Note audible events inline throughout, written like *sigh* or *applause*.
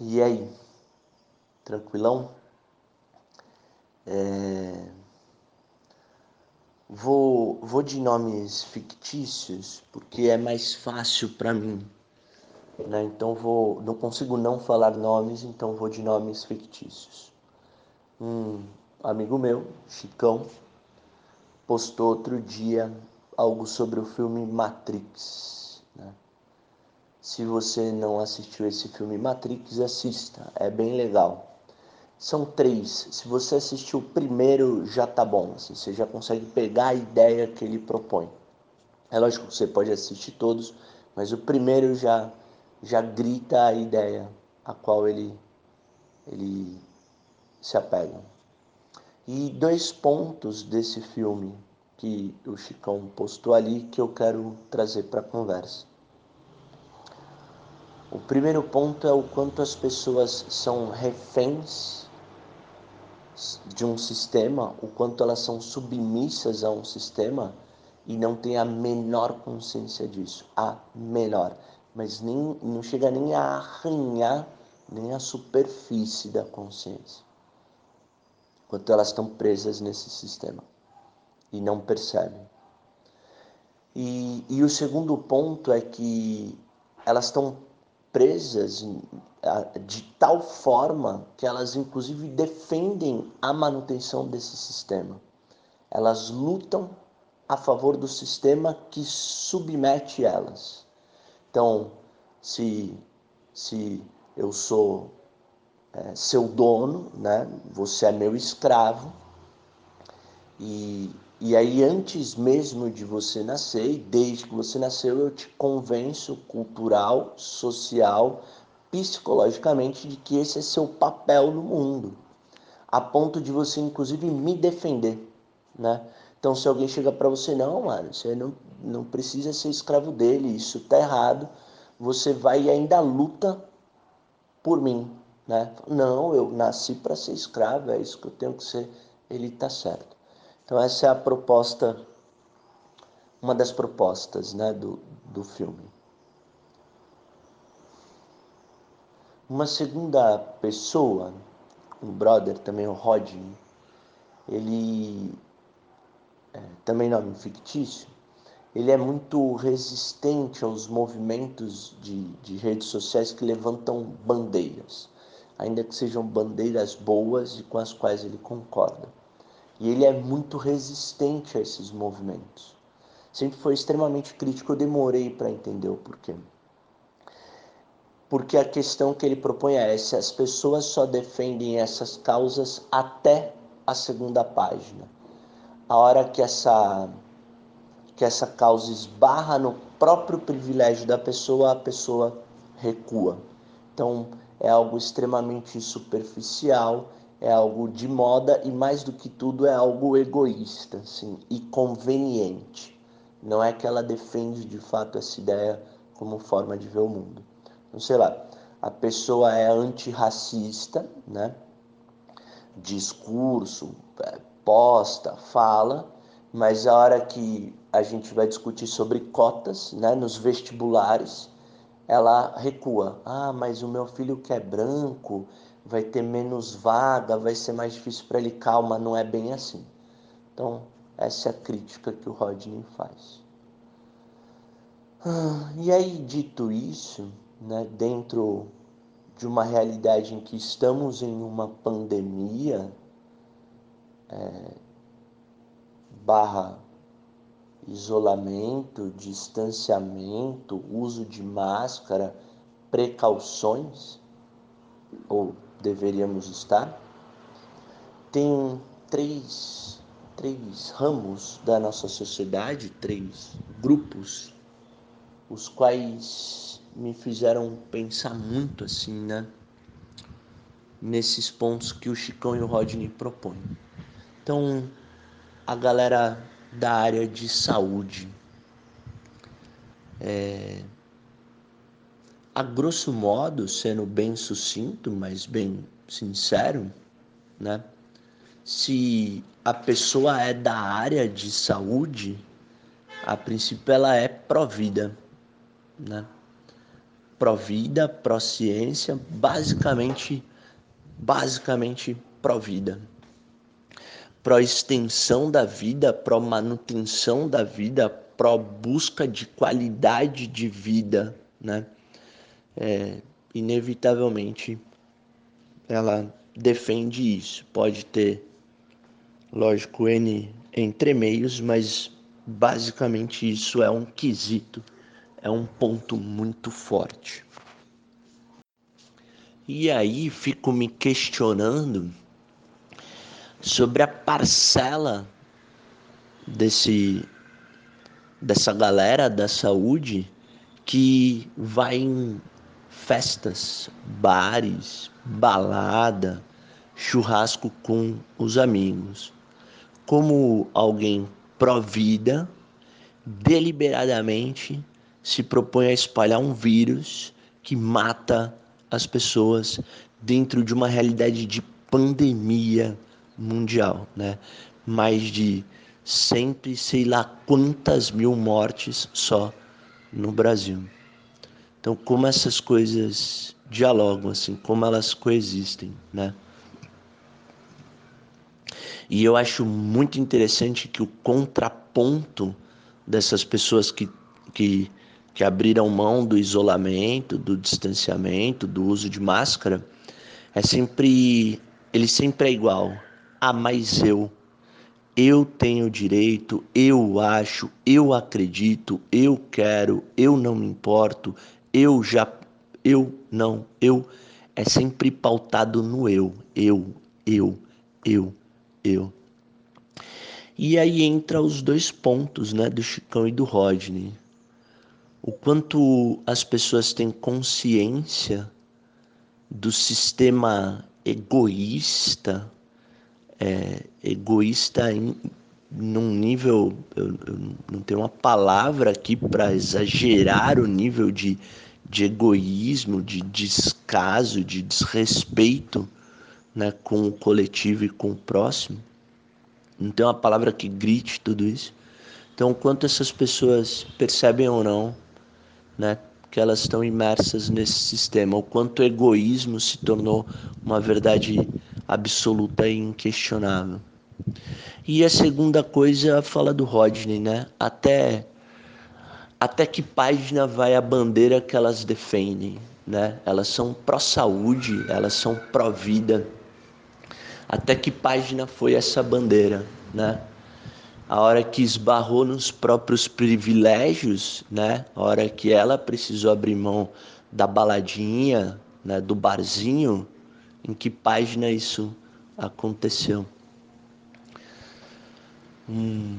E aí? Tranquilão? É... Vou, vou de nomes fictícios porque é mais fácil para mim. Né? Então vou, não consigo não falar nomes, então vou de nomes fictícios. Um amigo meu, Chicão, postou outro dia algo sobre o filme Matrix. Se você não assistiu esse filme Matrix, assista, é bem legal. São três. Se você assistiu o primeiro, já tá bom. Assim, você já consegue pegar a ideia que ele propõe. É lógico que você pode assistir todos, mas o primeiro já já grita a ideia a qual ele ele se apega. E dois pontos desse filme que o Chicão postou ali que eu quero trazer para a conversa. O primeiro ponto é o quanto as pessoas são reféns de um sistema, o quanto elas são submissas a um sistema e não têm a menor consciência disso, a menor, mas nem não chega nem a arranhar nem a superfície da consciência. Quanto elas estão presas nesse sistema e não percebem. E, e o segundo ponto é que elas estão presas de tal forma que elas, inclusive, defendem a manutenção desse sistema. Elas lutam a favor do sistema que submete elas. Então, se, se eu sou é, seu dono, né? Você é meu escravo. E, e aí, antes mesmo de você nascer, e desde que você nasceu, eu te convenço cultural, social, psicologicamente de que esse é seu papel no mundo, a ponto de você, inclusive, me defender, né? Então, se alguém chega para você, não, mano, você não, não precisa ser escravo dele, isso tá errado, você vai e ainda luta por mim, né? Não, eu nasci para ser escravo, é isso que eu tenho que ser. Ele está certo. Então essa é a proposta, uma das propostas né, do, do filme. Uma segunda pessoa, um brother também, o Rodney, ele, é, também nome fictício, ele é muito resistente aos movimentos de, de redes sociais que levantam bandeiras ainda que sejam bandeiras boas e com as quais ele concorda. E ele é muito resistente a esses movimentos. Sempre foi extremamente crítico, eu demorei para entender o porquê. Porque a questão que ele propõe é se as pessoas só defendem essas causas até a segunda página. A hora que essa que essa causa esbarra no próprio privilégio da pessoa, a pessoa recua. Então, é algo extremamente superficial, é algo de moda e mais do que tudo é algo egoísta, assim, e conveniente. Não é que ela defende de fato essa ideia como forma de ver o mundo. Então, sei lá, a pessoa é antirracista, né? Discurso, é, posta, fala, mas a hora que a gente vai discutir sobre cotas, né, nos vestibulares, ela recua. Ah, mas o meu filho que é branco vai ter menos vaga, vai ser mais difícil para ele. Calma, não é bem assim. Então, essa é a crítica que o Rodney faz. Ah, e aí, dito isso, né, dentro de uma realidade em que estamos em uma pandemia, é, barra isolamento, distanciamento, uso de máscara, precauções, ou deveríamos estar, tem três, três ramos da nossa sociedade, três grupos, os quais me fizeram pensar muito assim, né? Nesses pontos que o Chicão e o Rodney propõem. Então, a galera da área de saúde. É, a grosso modo, sendo bem sucinto, mas bem sincero, né? Se a pessoa é da área de saúde, a princípio ela é pró-vida, né? pró-vida, pró-ciência, basicamente, basicamente pró-vida. Pró-extensão da vida, pró-manutenção da vida, pró-busca de qualidade de vida, né? É, inevitavelmente, ela defende isso. Pode ter, lógico, N entremeios, mas basicamente isso é um quesito, é um ponto muito forte. E aí fico me questionando sobre a parcela desse dessa galera da saúde que vai em festas, bares, balada, churrasco com os amigos. Como alguém pró-vida, deliberadamente se propõe a espalhar um vírus que mata as pessoas dentro de uma realidade de pandemia mundial, né? Mais de sempre sei lá quantas mil mortes só no Brasil. Então, como essas coisas dialogam, assim, como elas coexistem, né? E eu acho muito interessante que o contraponto dessas pessoas que, que, que abriram mão do isolamento, do distanciamento, do uso de máscara, é sempre. Ele sempre é igual. Ah, mas eu. Eu tenho direito, eu acho, eu acredito, eu quero, eu não me importo, eu já, eu não, eu é sempre pautado no eu, eu, eu, eu, eu. E aí entra os dois pontos, né, do Chicão e do Rodney. O quanto as pessoas têm consciência do sistema egoísta, é, egoísta em, num nível, eu, eu não tenho uma palavra aqui para exagerar o nível de de egoísmo, de descaso, de desrespeito né, com o coletivo e com o próximo. Não tem uma palavra que grite tudo isso. Então, quanto essas pessoas percebem ou não, né, que elas estão imersas nesse sistema, o quanto o egoísmo se tornou uma verdade absoluta e inquestionável. E a segunda coisa fala do Rodney, né? Até até que página vai a bandeira que elas defendem, né? Elas são pró-saúde, elas são pró-vida. Até que página foi essa bandeira, né? A hora que esbarrou nos próprios privilégios, né? A hora que ela precisou abrir mão da baladinha, né? Do barzinho, em que página isso aconteceu? Hum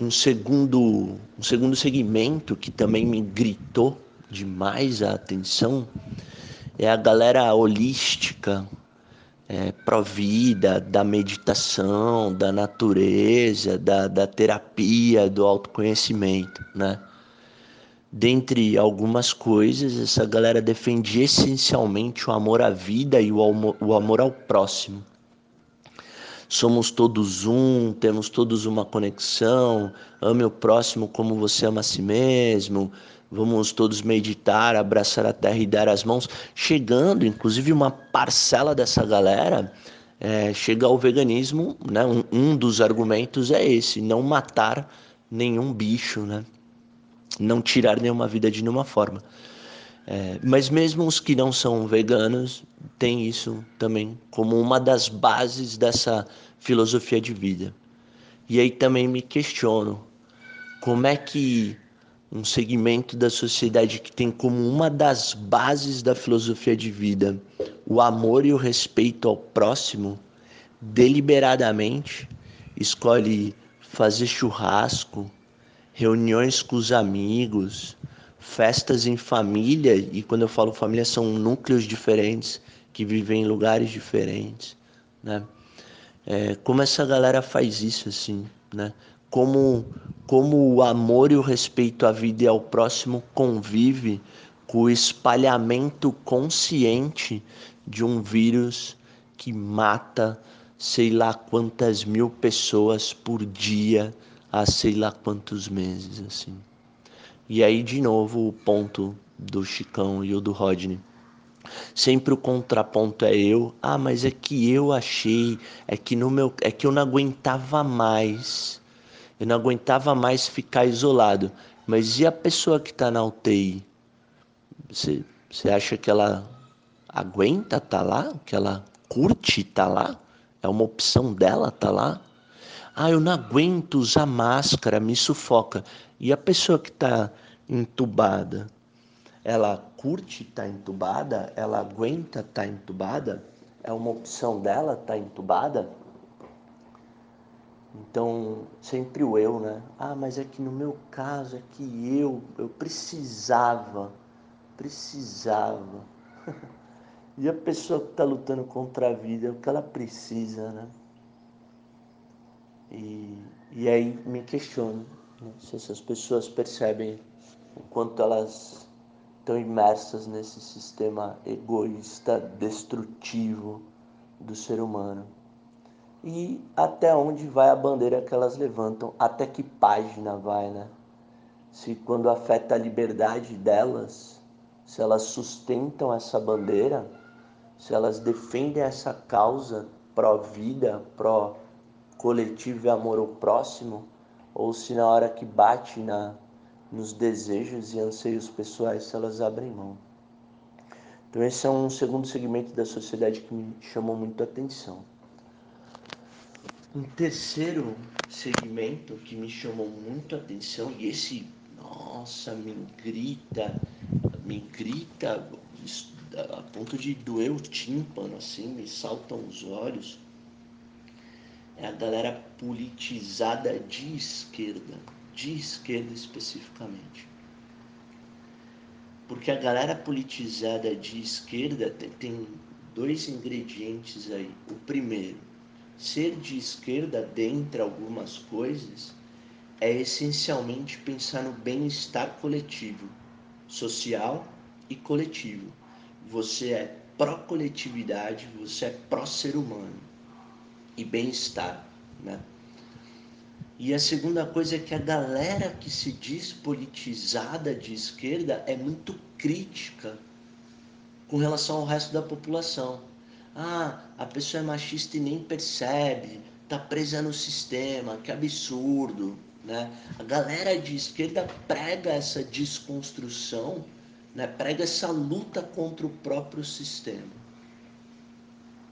um segundo, um segundo segmento que também me gritou demais a atenção é a galera holística, é, pró-vida, da meditação, da natureza, da, da terapia, do autoconhecimento, né? Dentre algumas coisas, essa galera defendia essencialmente o amor à vida e o amor, ao próximo somos todos um, temos todos uma conexão, ame o próximo como você ama a si mesmo, vamos todos meditar, abraçar a terra e dar as mãos, chegando, inclusive uma parcela dessa galera é, chega ao veganismo, né? Um, um, dos argumentos é esse, não matar nenhum bicho, né? Não tirar nenhuma vida de nenhuma forma. É, mas mesmo os que não são veganos têm isso também como uma das bases dessa filosofia de vida. E aí também me questiono como é que um segmento da sociedade que tem como uma das bases da filosofia de vida o amor e o respeito ao próximo, deliberadamente escolhe fazer churrasco, reuniões com os amigos, festas em família, e quando eu falo família, são núcleos diferentes que vivem em lugares diferentes, né? É, como essa galera faz isso, assim, né? Como, como o amor e o respeito à vida e ao próximo convive com o espalhamento consciente de um vírus que mata sei lá quantas mil pessoas por dia há sei lá quantos meses, assim. E aí, de novo, o ponto do Chicão e o do Rodney. Sempre o contraponto é eu. Ah, mas é que eu achei, é que no meu, é que eu não aguentava mais. Eu não aguentava mais ficar isolado. Mas e a pessoa que está na UTI? Você, você acha que ela aguenta tá lá? Que ela curte tá lá? É uma opção dela tá lá? Ah, eu não aguento usar máscara, me sufoca. E a pessoa que está entubada? Ela curte estar tá entubada? Ela aguenta estar tá entubada? É uma opção dela estar tá entubada? Então, sempre o eu, né? Ah, mas é que no meu caso, é que eu, eu precisava, precisava. *laughs* e a pessoa que está lutando contra a vida, é o que ela precisa, né? E, e aí me questiono né? se essas pessoas percebem o quanto elas estão imersas nesse sistema egoísta, destrutivo do ser humano. E até onde vai a bandeira que elas levantam, até que página vai, né? Se quando afeta a liberdade delas, se elas sustentam essa bandeira, se elas defendem essa causa pró-vida, pró-coletivo e amor ao próximo, ou se na hora que bate na nos desejos e anseios pessoais elas abrem mão. Então esse é um segundo segmento da sociedade que me chamou muito a atenção. Um terceiro segmento que me chamou muito a atenção e esse, nossa, me grita, me grita a ponto de doer o tímpano, assim, me saltam os olhos. É a galera politizada de esquerda de esquerda especificamente. Porque a galera politizada de esquerda tem, tem dois ingredientes aí. O primeiro, ser de esquerda, dentre algumas coisas, é essencialmente pensar no bem-estar coletivo, social e coletivo. Você é pró-coletividade, você é pró-ser humano e bem-estar, né? E a segunda coisa é que a galera que se diz politizada de esquerda é muito crítica com relação ao resto da população. Ah, a pessoa é machista e nem percebe, tá presa no sistema, que absurdo, né? A galera de esquerda prega essa desconstrução, né? Prega essa luta contra o próprio sistema.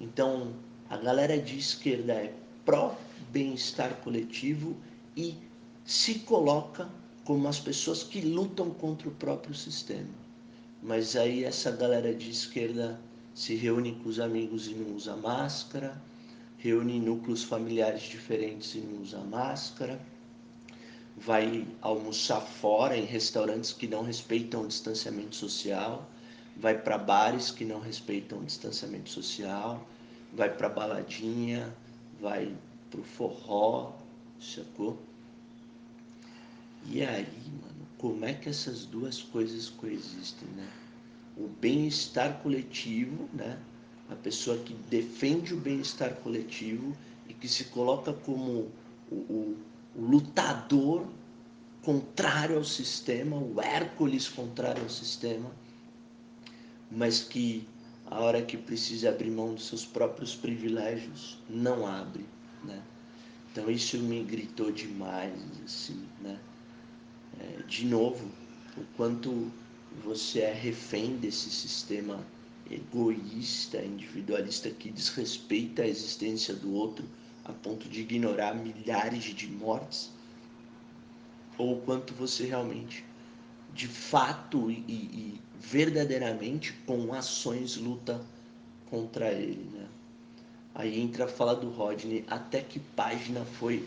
Então, a galera de esquerda é pró bem-estar coletivo e se coloca como as pessoas que lutam contra o próprio sistema. Mas aí essa galera de esquerda se reúne com os amigos e não usa máscara, reúne núcleos familiares diferentes e não usa máscara, vai almoçar fora em restaurantes que não respeitam o distanciamento social, vai para bares que não respeitam o distanciamento social, vai para baladinha, vai pro forró, sacou? E aí, mano, como é que essas duas coisas coexistem, né? O bem-estar coletivo, né? A pessoa que defende o bem-estar coletivo e que se coloca como o, o, o lutador contrário ao sistema, o Hércules contrário ao sistema, mas que a hora que precisa abrir mão dos seus próprios privilégios, não abre né? Então isso me gritou demais, assim, né? É, de novo, o quanto você é refém desse sistema egoísta, individualista que desrespeita a existência do outro a ponto de ignorar milhares de mortes, ou o quanto você realmente, de fato e, e verdadeiramente, com ações luta contra ele, né? Aí entra a fala do Rodney, até que página foi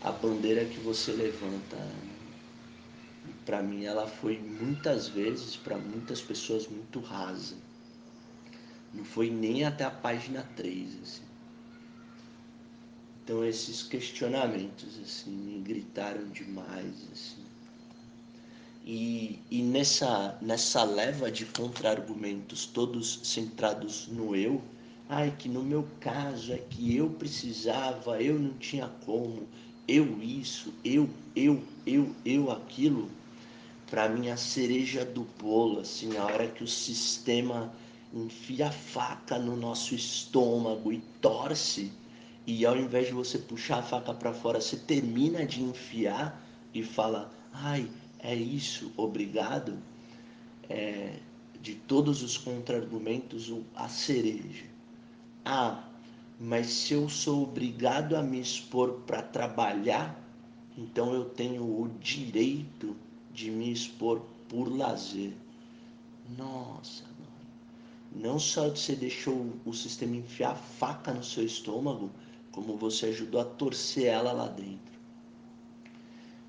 a bandeira que você levanta? Para mim ela foi muitas vezes, para muitas pessoas, muito rasa. Não foi nem até a página 3, assim. Então esses questionamentos assim me gritaram demais assim. E, e nessa, nessa leva de contra-argumentos, todos centrados no eu, Ai, que no meu caso é que eu precisava, eu não tinha como, eu isso, eu, eu, eu, eu aquilo. para mim a cereja do bolo, assim, a hora que o sistema enfia a faca no nosso estômago e torce, e ao invés de você puxar a faca para fora, você termina de enfiar e fala: "Ai, é isso, obrigado". É, de todos os contra-argumentos, a cereja. Ah, mas se eu sou obrigado a me expor para trabalhar, então eu tenho o direito de me expor por lazer. Nossa. Não só você deixou o sistema enfiar faca no seu estômago, como você ajudou a torcer ela lá dentro.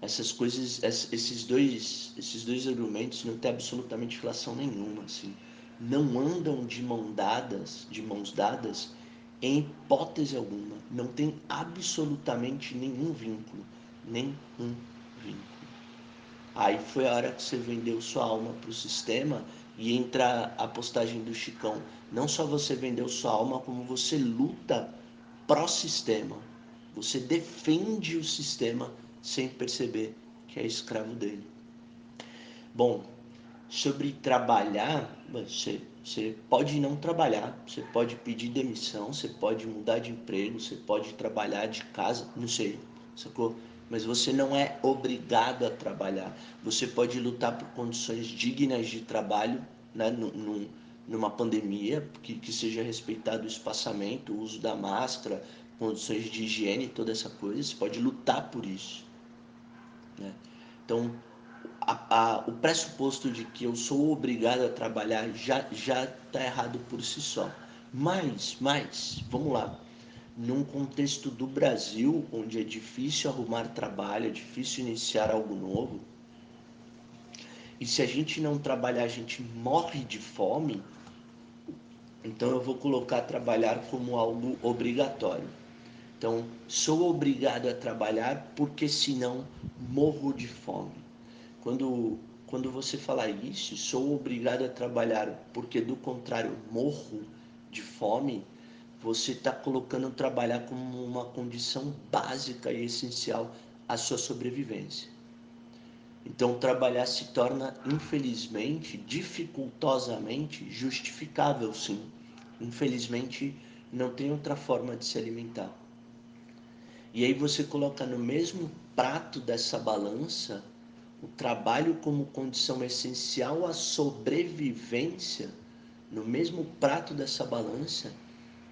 Essas coisas, esses dois, esses dois argumentos não têm absolutamente relação nenhuma, assim. Não andam de mão dadas, de mãos dadas, em hipótese alguma. Não tem absolutamente nenhum vínculo, nenhum vínculo. Aí foi a hora que você vendeu sua alma para o sistema e entra a postagem do Chicão. Não só você vendeu sua alma, como você luta pró-sistema. Você defende o sistema sem perceber que é escravo dele. Bom, sobre trabalhar, você, você pode não trabalhar, você pode pedir demissão, você pode mudar de emprego, você pode trabalhar de casa, não sei, sacou? mas você não é obrigado a trabalhar. Você pode lutar por condições dignas de trabalho, né, num, numa pandemia, que, que seja respeitado o espaçamento, o uso da máscara, condições de higiene, toda essa coisa. Você pode lutar por isso. Né? Então, a, a, o pressuposto de que eu sou obrigado a trabalhar já já está errado por si só. Mas, mas, vamos lá num contexto do Brasil, onde é difícil arrumar trabalho, é difícil iniciar algo novo, e se a gente não trabalhar, a gente morre de fome, então eu vou colocar trabalhar como algo obrigatório. Então, sou obrigado a trabalhar porque senão morro de fome. Quando, quando você falar isso, sou obrigado a trabalhar porque do contrário morro de fome, você está colocando trabalhar como uma condição básica e essencial à sua sobrevivência. Então, trabalhar se torna, infelizmente, dificultosamente justificável, sim. Infelizmente, não tem outra forma de se alimentar. E aí você coloca no mesmo prato dessa balança o trabalho como condição essencial à sobrevivência, no mesmo prato dessa balança,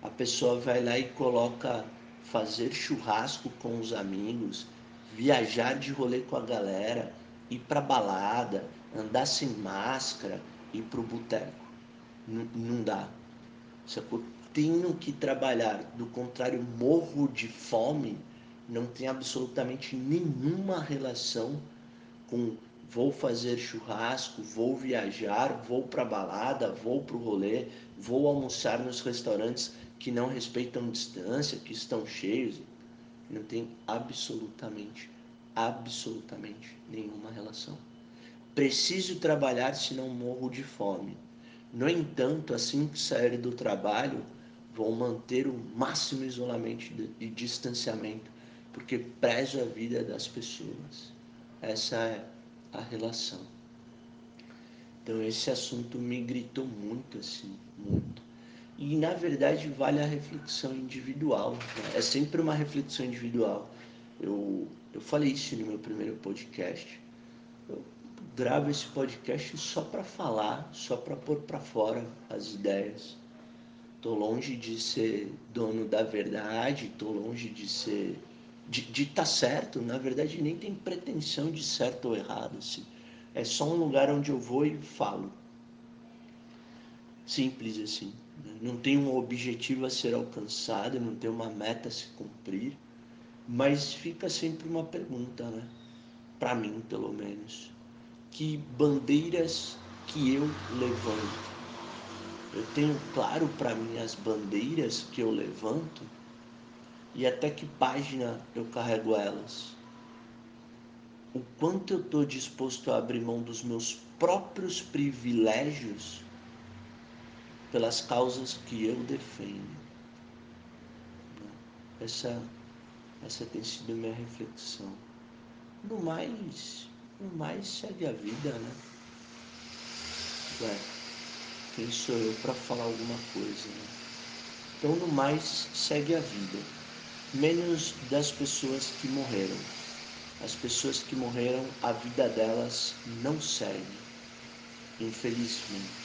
a pessoa vai lá e coloca fazer churrasco com os amigos, viajar de rolê com a galera, ir pra balada, andar sem máscara, ir pro boteco. não dá. Sacou? Tenho que trabalhar, do contrário, morro de fome, não tem absolutamente nenhuma relação com vou fazer churrasco, vou viajar, vou pra balada, vou pro rolê, vou almoçar nos restaurantes que não respeitam distância, que estão cheios, não tem absolutamente, absolutamente nenhuma relação. Preciso trabalhar se não morro de fome. No entanto, assim que sair do trabalho, vou manter o máximo isolamento e distanciamento, porque prezo a vida das pessoas. Essa é a relação. Então esse assunto me gritou muito assim, muito. E na verdade vale a reflexão individual. Né? É sempre uma reflexão individual. Eu, eu falei isso no meu primeiro podcast. Eu gravo esse podcast só para falar, só para pôr para fora as ideias. Tô longe de ser dono da verdade, tô longe de ser de estar tá certo, na verdade nem tem pretensão de certo ou errado, assim. É só um lugar onde eu vou e falo. Simples assim. Não tem um objetivo a ser alcançado, não tem uma meta a se cumprir, mas fica sempre uma pergunta, né? Para mim, pelo menos. Que bandeiras que eu levanto? Eu tenho claro para mim as bandeiras que eu levanto e até que página eu carrego elas. O quanto eu estou disposto a abrir mão dos meus próprios privilégios pelas causas que eu defendo. Essa, essa tem sido minha reflexão. No mais, no mais segue a vida, né? Ué, quem sou eu para falar alguma coisa, né? Então, no mais, segue a vida. Menos das pessoas que morreram. As pessoas que morreram, a vida delas não segue, infelizmente.